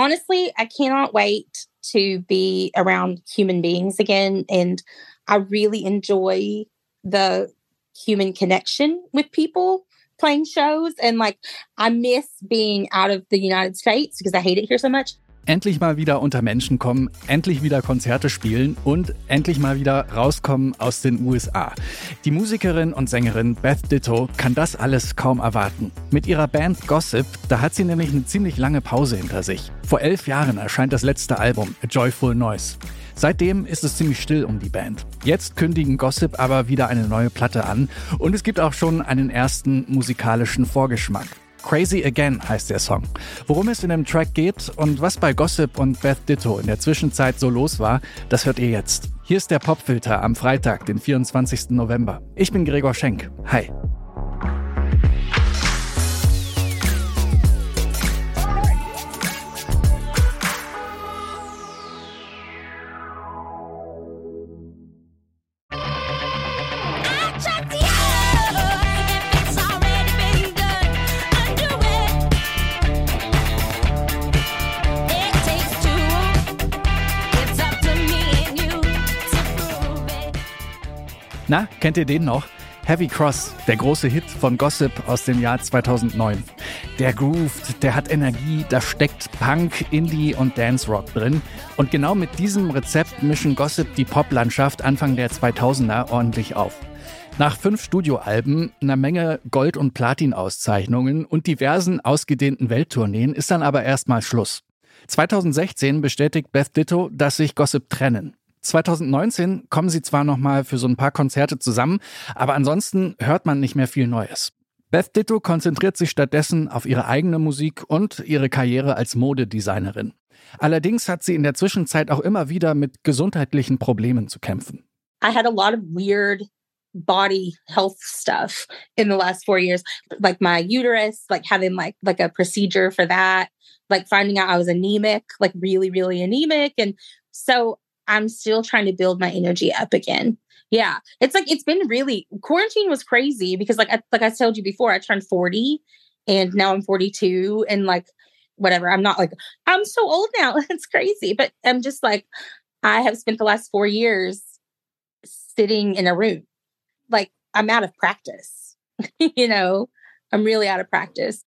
honestly, I cannot wait to be around human beings again. And I really enjoy the human connection with people playing shows. And like, I miss being out of the United States because I hate it here so much. Endlich mal wieder unter Menschen kommen, endlich wieder Konzerte spielen und endlich mal wieder rauskommen aus den USA. Die Musikerin und Sängerin Beth Ditto kann das alles kaum erwarten. Mit ihrer Band Gossip, da hat sie nämlich eine ziemlich lange Pause hinter sich. Vor elf Jahren erscheint das letzte Album, A Joyful Noise. Seitdem ist es ziemlich still um die Band. Jetzt kündigen Gossip aber wieder eine neue Platte an und es gibt auch schon einen ersten musikalischen Vorgeschmack. Crazy Again heißt der Song. Worum es in dem Track geht und was bei Gossip und Beth Ditto in der Zwischenzeit so los war, das hört ihr jetzt. Hier ist der Popfilter am Freitag, den 24. November. Ich bin Gregor Schenk. Hi. Na, kennt ihr den noch? Heavy Cross, der große Hit von Gossip aus dem Jahr 2009. Der grooved, der hat Energie, da steckt Punk, Indie und Dance Rock drin. Und genau mit diesem Rezept mischen Gossip die Poplandschaft Anfang der 2000er ordentlich auf. Nach fünf Studioalben, einer Menge Gold- und Platin-Auszeichnungen und diversen ausgedehnten Welttourneen ist dann aber erstmal Schluss. 2016 bestätigt Beth Ditto, dass sich Gossip trennen. 2019 kommen sie zwar noch mal für so ein paar Konzerte zusammen, aber ansonsten hört man nicht mehr viel Neues. Beth Ditto konzentriert sich stattdessen auf ihre eigene Musik und ihre Karriere als Modedesignerin. Allerdings hat sie in der Zwischenzeit auch immer wieder mit gesundheitlichen Problemen zu kämpfen. I had a lot of weird body health stuff in the last 4 years like my uterus like having like like a procedure for that like finding out I was anemic like really really anemic and so I'm still trying to build my energy up again. Yeah. It's like it's been really quarantine was crazy because like I, like I told you before I turned 40 and now I'm 42 and like whatever. I'm not like I'm so old now. it's crazy, but I'm just like I have spent the last 4 years sitting in a room. Like I'm out of practice. you know, I'm really out of practice.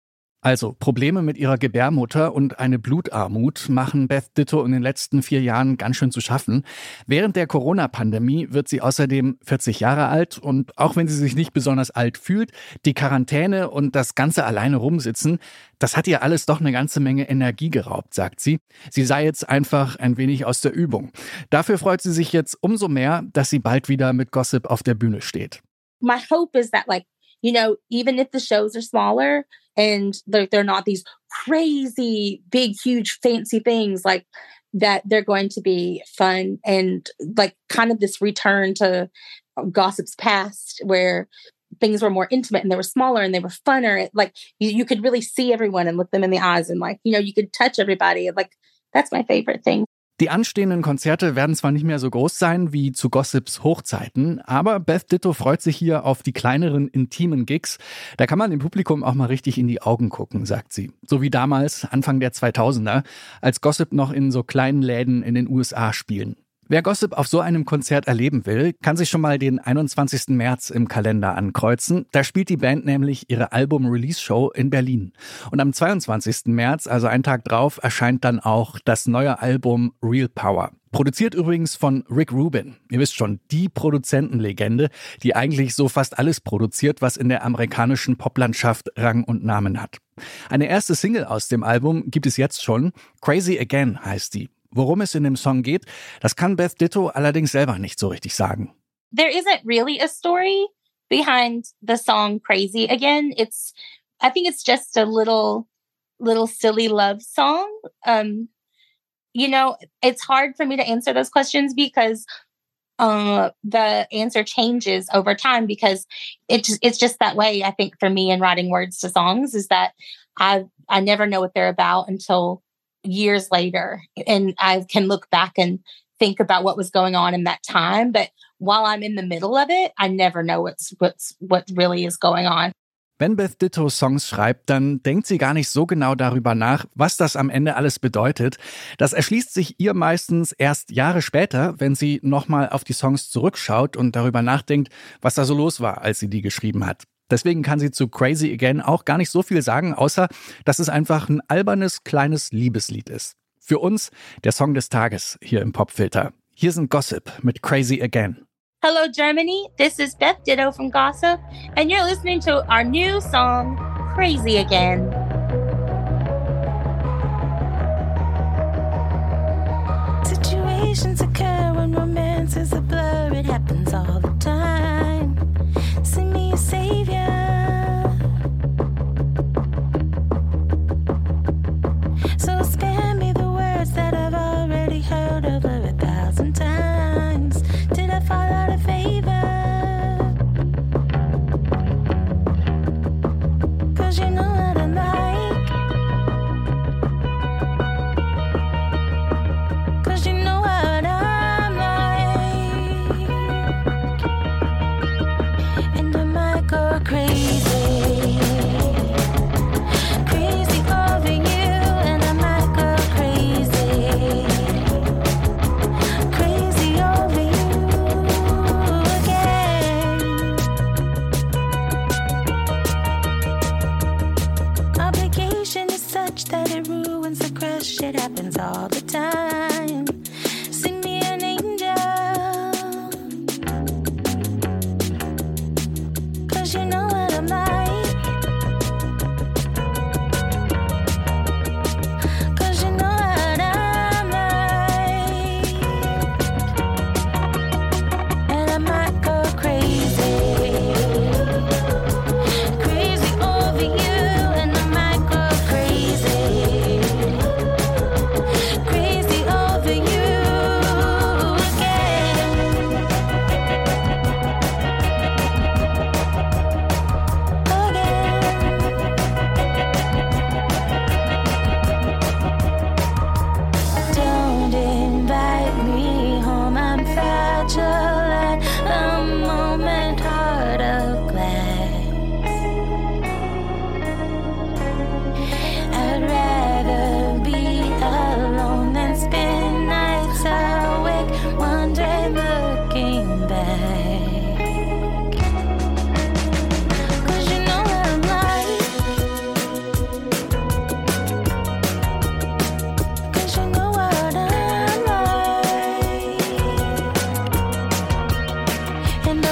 Also Probleme mit ihrer Gebärmutter und eine Blutarmut machen Beth Ditto in den letzten vier Jahren ganz schön zu schaffen. Während der Corona-Pandemie wird sie außerdem 40 Jahre alt und auch wenn sie sich nicht besonders alt fühlt, die Quarantäne und das ganze alleine rumsitzen, das hat ihr alles doch eine ganze Menge Energie geraubt, sagt sie. Sie sei jetzt einfach ein wenig aus der Übung. Dafür freut sie sich jetzt umso mehr, dass sie bald wieder mit Gossip auf der Bühne steht. My hope is that like, you know, even if the shows are smaller, and they're, they're not these crazy big huge fancy things like that they're going to be fun and like kind of this return to uh, gossip's past where things were more intimate and they were smaller and they were funner. Like you, you could really see everyone and look them in the eyes and like you know you could touch everybody. Like that's my favorite thing Die anstehenden Konzerte werden zwar nicht mehr so groß sein wie zu Gossips Hochzeiten, aber Beth Ditto freut sich hier auf die kleineren, intimen Gigs. Da kann man dem Publikum auch mal richtig in die Augen gucken, sagt sie. So wie damals, Anfang der 2000er, als Gossip noch in so kleinen Läden in den USA spielen. Wer Gossip auf so einem Konzert erleben will, kann sich schon mal den 21. März im Kalender ankreuzen. Da spielt die Band nämlich ihre Album-Release-Show in Berlin. Und am 22. März, also einen Tag drauf, erscheint dann auch das neue Album Real Power. Produziert übrigens von Rick Rubin. Ihr wisst schon, die Produzentenlegende, die eigentlich so fast alles produziert, was in der amerikanischen Poplandschaft Rang und Namen hat. Eine erste Single aus dem Album gibt es jetzt schon. Crazy Again heißt die. Worum es in dem Song geht, das kann Beth Ditto allerdings selber nicht so richtig sagen. There isn't really a story behind the song Crazy Again. It's I think it's just a little little silly love song. Um you know, it's hard for me to answer those questions because uh, the answer changes over time because it's it's just that way. I think for me in writing words to songs is that I I never know what they're about until years later and I can look back and think about what was going on in that time. But while I'm in the middle of it, I never know what's what's what really is going on. Wenn Beth Ditto Songs schreibt, dann denkt sie gar nicht so genau darüber nach, was das am Ende alles bedeutet. Das erschließt sich ihr meistens erst Jahre später, wenn sie nochmal auf die Songs zurückschaut und darüber nachdenkt, was da so los war, als sie die geschrieben hat. Deswegen kann sie zu Crazy Again auch gar nicht so viel sagen, außer dass es einfach ein albernes kleines Liebeslied ist. Für uns der Song des Tages hier im Popfilter. Hier sind Gossip mit Crazy Again. Hello, Germany. This is Beth Ditto from Gossip, and you're listening to our new song, Crazy Again. Situations happens all the time.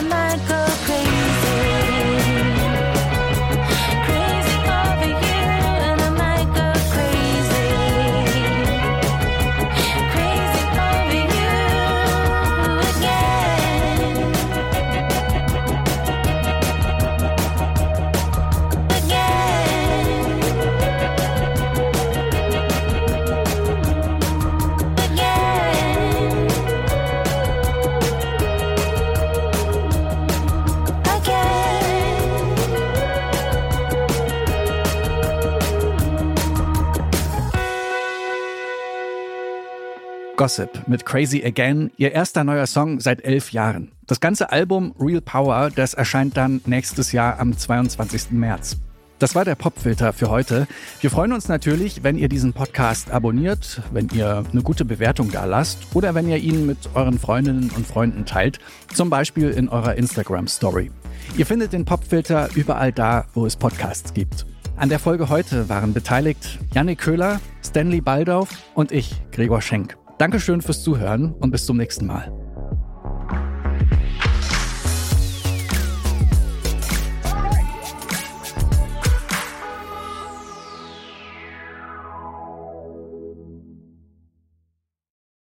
Might go Gossip mit Crazy Again, ihr erster neuer Song seit elf Jahren. Das ganze Album Real Power, das erscheint dann nächstes Jahr am 22. März. Das war der Popfilter für heute. Wir freuen uns natürlich, wenn ihr diesen Podcast abonniert, wenn ihr eine gute Bewertung da lasst oder wenn ihr ihn mit euren Freundinnen und Freunden teilt, zum Beispiel in eurer Instagram Story. Ihr findet den Popfilter überall da, wo es Podcasts gibt. An der Folge heute waren beteiligt Jannik Köhler, Stanley Baldauf und ich, Gregor Schenk. Dankeschön fürs Zuhören und bis zum nächsten Mal.